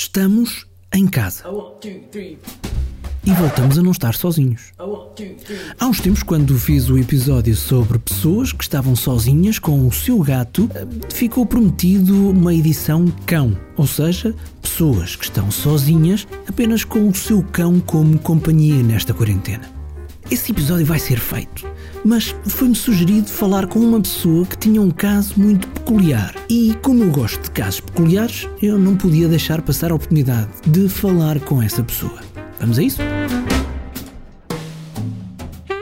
Estamos em casa. E voltamos a não estar sozinhos. Há uns tempos, quando fiz o episódio sobre pessoas que estavam sozinhas com o seu gato, ficou prometido uma edição cão, ou seja, pessoas que estão sozinhas apenas com o seu cão como companhia nesta quarentena. Esse episódio vai ser feito, mas foi-me sugerido falar com uma pessoa que tinha um caso muito peculiar. E como eu gosto de casos peculiares, eu não podia deixar passar a oportunidade de falar com essa pessoa. Vamos a isso?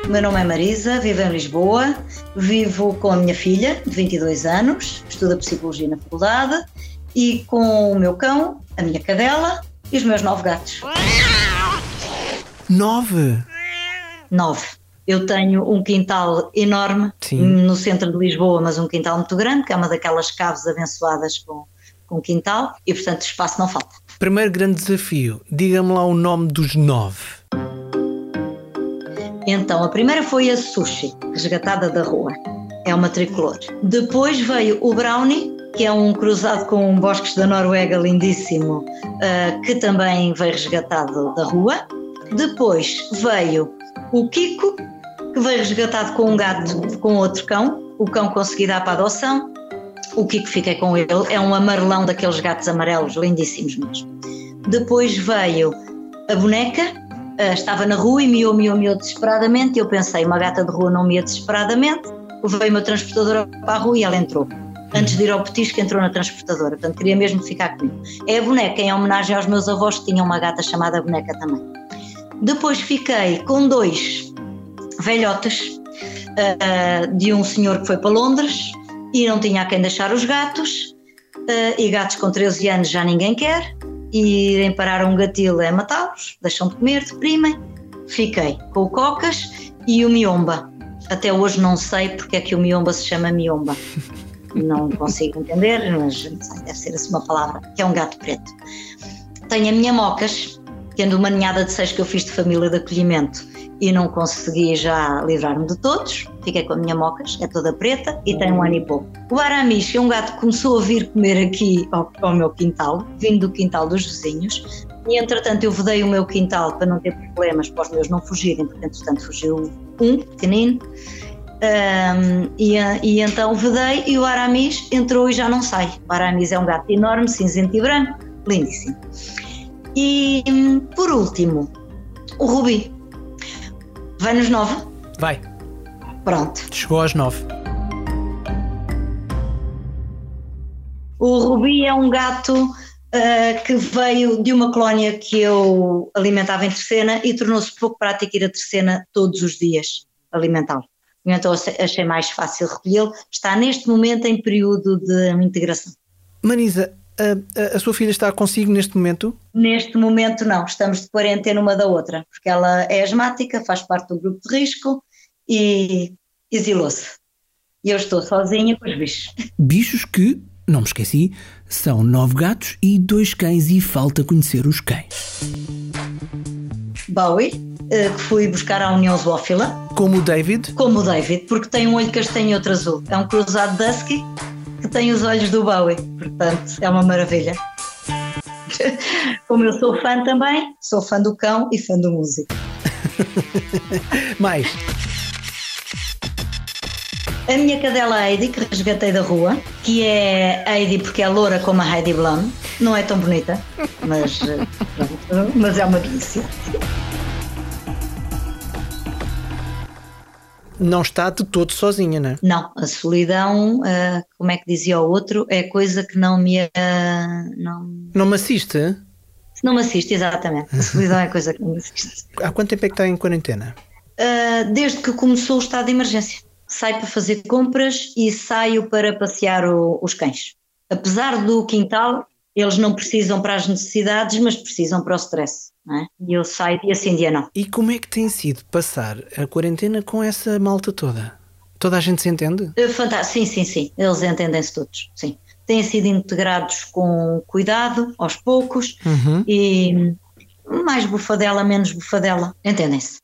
Meu nome é Marisa, vivo em Lisboa, vivo com a minha filha, de 22 anos, estuda Psicologia na faculdade, e com o meu cão, a minha cadela e os meus nove gatos. Nove? Nove. Eu tenho um quintal enorme Sim. no centro de Lisboa, mas um quintal muito grande, que é uma daquelas caves abençoadas com, com quintal, e portanto espaço não falta. Primeiro grande desafio, diga-me lá o nome dos nove. Então, a primeira foi a Sushi, resgatada da rua. É uma tricolor. Depois veio o Brownie, que é um cruzado com bosques da Noruega lindíssimo, uh, que também veio resgatado da rua. Depois veio o Kiko, que veio resgatado com um gato, com outro cão. O cão consegui dar para adoção. O Kiko fiquei com ele. É um amarelão daqueles gatos amarelos, lindíssimos mesmo. Depois veio a boneca, uh, estava na rua e miou, miou, miou desesperadamente. Eu pensei, uma gata de rua não mia desesperadamente. Veio uma transportadora para a rua e ela entrou. Antes de ir ao petisco, entrou na transportadora. Portanto, queria mesmo ficar comigo. É a boneca, em homenagem aos meus avós que tinham uma gata chamada boneca também. Depois fiquei com dois velhotes uh, de um senhor que foi para Londres e não tinha a quem deixar os gatos. Uh, e gatos com 13 anos já ninguém quer. E irem parar um gatilho é matá-los, deixam de comer, deprimem. Fiquei com o Cocas e o Miomba. Até hoje não sei porque é que o Miomba se chama Miomba. Não consigo entender, mas deve ser assim uma palavra, que é um gato preto. Tenho a minha Mocas, tendo uma ninhada de seis que eu fiz de família de acolhimento e não consegui já livrar-me de todos, fiquei com a minha mocas, é toda preta e tem um ano e pouco. O Aramis, é um gato que começou a vir comer aqui ao, ao meu quintal, vindo do quintal dos vizinhos, e entretanto eu vedei o meu quintal para não ter problemas, para os meus não fugirem, porque entretanto fugiu um, pequenino, um, e, e, então vedei e o Aramis entrou e já não sai. O Aramis é um gato enorme, cinzento e branco, lindíssimo. E por último, o Rubi. Vai nos nove? Vai. Pronto. Chegou aos nove. O Rubi é um gato uh, que veio de uma colónia que eu alimentava em terceira e tornou-se pouco prático ir a terceira todos os dias alimentá-lo. Então achei mais fácil recolhê-lo. Está neste momento em período de integração. Marisa, a, a, a, sua filha está consigo neste momento? Neste momento não, estamos de quarentena uma da outra, porque ela é asmática, faz parte do grupo de risco e exilou-se. E eu estou sozinha com os bichos. Bichos que, não me esqueci, são nove gatos e dois cães e falta conhecer os cães. Bowie, que fui buscar à União Zoófila. Como o David? Como o David, porque tem um olho castanho e outro azul. É um cruzado Dusky tem os olhos do Bowie, portanto é uma maravilha. Como eu sou fã também, sou fã do cão e fã do músico. Mais. A minha cadela Heidi, que resgatei da rua, que é Heidi porque é loura como a Heidi Blum, não é tão bonita, mas, mas é uma delícia. Não está de todo sozinha, não é? Não, a solidão, uh, como é que dizia o outro, é coisa que não me. Uh, não... não me assiste? Não me assiste, exatamente. A solidão é coisa que não me assiste. Há quanto tempo é que está em quarentena? Uh, desde que começou o estado de emergência. Saio para fazer compras e saio para passear o, os cães. Apesar do quintal, eles não precisam para as necessidades, mas precisam para o stress. É? E eu saio e assim dia não. E como é que tem sido passar a quarentena com essa malta toda? Toda a gente se entende? Fantástico, sim, sim, sim. Eles entendem-se todos, sim. Têm sido integrados com cuidado, aos poucos, uhum. e mais bufadela, menos bufadela, entendem-se.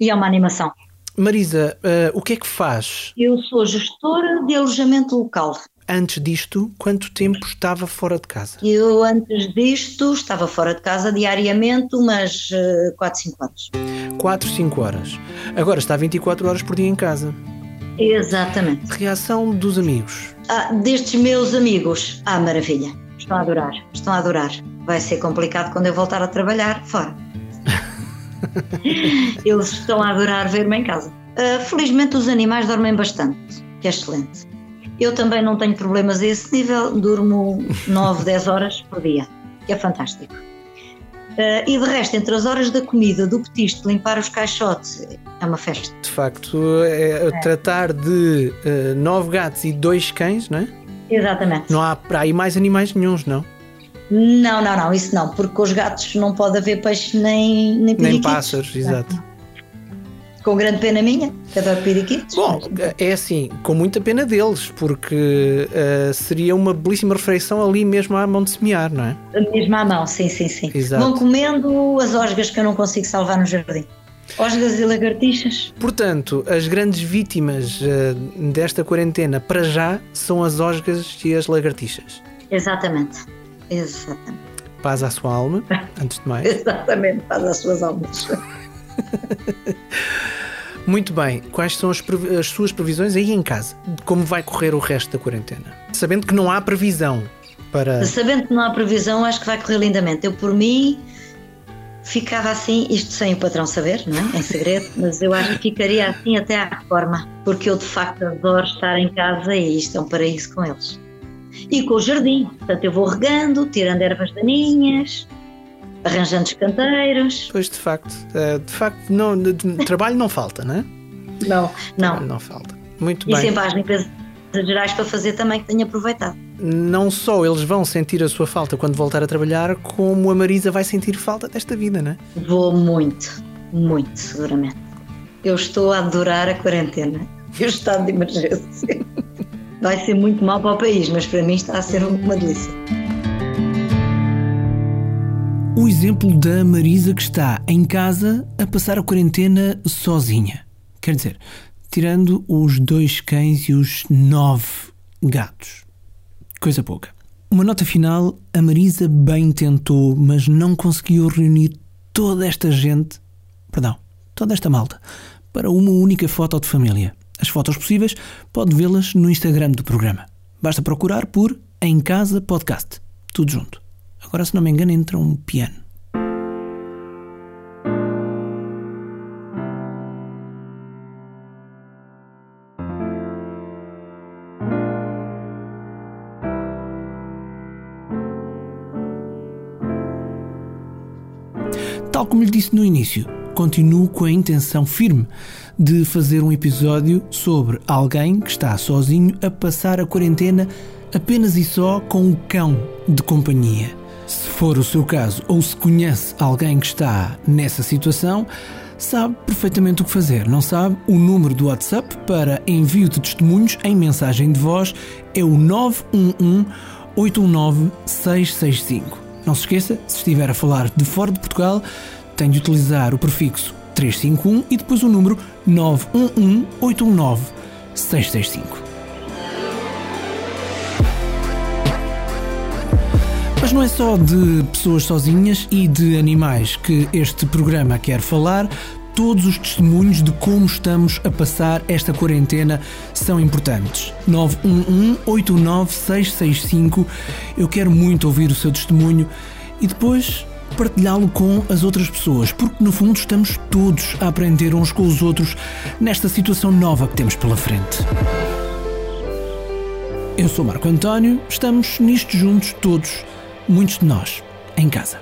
E é uma animação. Marisa, uh, o que é que faz? Eu sou gestora de alojamento local. Antes disto, quanto tempo estava fora de casa? Eu, antes disto, estava fora de casa diariamente umas 4, 5 horas. 4, 5 horas. Agora está 24 horas por dia em casa. Exatamente. Reação dos amigos? Ah, destes meus amigos. Ah, maravilha. Estão a adorar. Estão a adorar. Vai ser complicado quando eu voltar a trabalhar fora. Eles estão a adorar ver-me em casa. Uh, felizmente os animais dormem bastante, que é excelente. Eu também não tenho problemas a esse nível, durmo 9, 10 horas por dia, que é fantástico. Uh, e de resto, entre as horas da comida, do petisco, limpar os caixotes, é uma festa. De facto, é, é. tratar de uh, nove gatos e dois cães, não é? Exatamente. Não há para aí mais animais nenhums, não? Não, não, não, isso não, porque com os gatos não pode haver peixe nem Nem, nem pássaros, exato. Com grande pena minha, que adoro periquitos. Bom, é assim, com muita pena deles, porque uh, seria uma belíssima refeição ali mesmo à mão de semear, não é? Mesmo à mão, sim, sim, sim. Exato. Vão comendo as osgas que eu não consigo salvar no jardim. Osgas e lagartixas. Portanto, as grandes vítimas uh, desta quarentena, para já, são as osgas e as lagartixas. Exatamente. Exatamente. Paz à sua alma, antes de mais. Exatamente, paz às suas almas. Muito bem, quais são as, as, suas previsões aí em casa? Como vai correr o resto da quarentena? Sabendo que não há previsão para. Sabendo que não há previsão, acho que vai correr lindamente. Eu, por mim, ficava assim, isto sem o patrão saber, não é? Em segredo, mas eu acho que ficaria assim até à reforma, porque eu de facto adoro estar em casa e isto é um paraíso com eles. E com o jardim, portanto eu vou regando, tirando ervas daninhas, arranjando os canteiros. Pois, de facto, eh, de facto, não, de, trabalho não falta, não é? Não, não. Não falta. Muito e bem. E sempre as limpezas gerais para fazer também que tenho aproveitado. Não só eles vão sentir a sua falta quando voltar a trabalhar, como a Marisa vai sentir falta desta vida, não é? Vou muito, muito, seguramente. Eu estou a adorar a quarentena e o estado de emergência. Vai ser muito mal para o país, mas para mim está a ser uma delícia o exemplo da Marisa que está em casa a passar a quarentena sozinha. Quer dizer, tirando os dois cães e os nove gatos. Coisa pouca. Uma nota final: a Marisa bem tentou, mas não conseguiu reunir toda esta gente, perdão, toda esta malta, para uma única foto de família. As fotos possíveis pode vê-las no Instagram do programa. Basta procurar por Em Casa Podcast. Tudo junto. Agora, se não me engano, entra um piano. Tal como lhe disse no início, continuo com a intenção firme de fazer um episódio sobre alguém que está sozinho a passar a quarentena apenas e só com o cão de companhia. Se for o seu caso ou se conhece alguém que está nessa situação, sabe perfeitamente o que fazer. Não sabe? O número do WhatsApp para envio de testemunhos em mensagem de voz é o 911 819 665. Não se esqueça, se estiver a falar de fora de Portugal, tem de utilizar o prefixo 351 e depois o número 911 819 665. Mas não é só de pessoas sozinhas e de animais que este programa quer falar. Todos os testemunhos de como estamos a passar esta quarentena são importantes. 911-89665. Eu quero muito ouvir o seu testemunho e depois partilhá-lo com as outras pessoas, porque no fundo estamos todos a aprender uns com os outros nesta situação nova que temos pela frente. Eu sou Marco António, estamos nisto juntos todos muitos de nós em casa.